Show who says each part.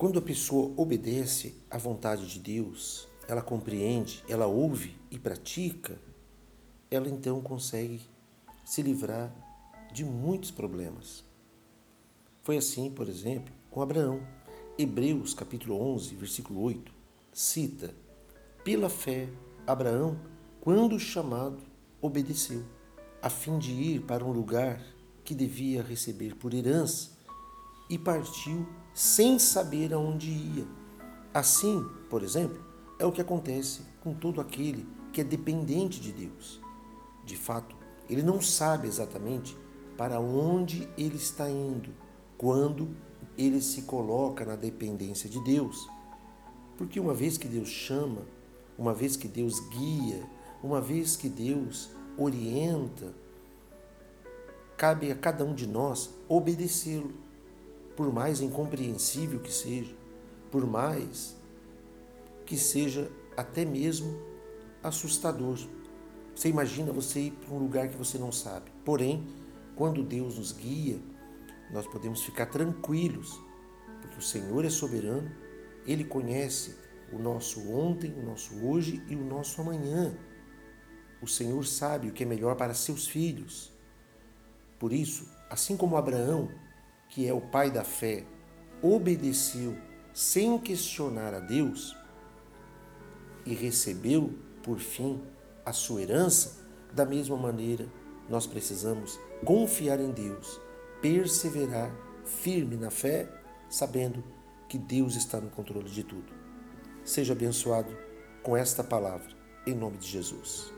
Speaker 1: Quando a pessoa obedece à vontade de Deus, ela compreende, ela ouve e pratica, ela então consegue se livrar de muitos problemas. Foi assim, por exemplo, com Abraão. Hebreus capítulo 11, versículo 8, cita: Pela fé, Abraão, quando chamado, obedeceu, a fim de ir para um lugar que devia receber por herança, e partiu sem saber aonde ia. Assim, por exemplo, é o que acontece com todo aquele que é dependente de Deus. De fato, ele não sabe exatamente para onde ele está indo quando ele se coloca na dependência de Deus. Porque uma vez que Deus chama, uma vez que Deus guia, uma vez que Deus orienta, cabe a cada um de nós obedecê-lo por mais incompreensível que seja, por mais que seja até mesmo assustador. Você imagina você ir para um lugar que você não sabe. Porém, quando Deus nos guia, nós podemos ficar tranquilos, porque o Senhor é soberano, Ele conhece o nosso ontem, o nosso hoje e o nosso amanhã. O Senhor sabe o que é melhor para seus filhos. Por isso, assim como Abraão que é o pai da fé, obedeceu sem questionar a Deus e recebeu, por fim, a sua herança, da mesma maneira nós precisamos confiar em Deus, perseverar firme na fé, sabendo que Deus está no controle de tudo. Seja abençoado com esta palavra, em nome de Jesus.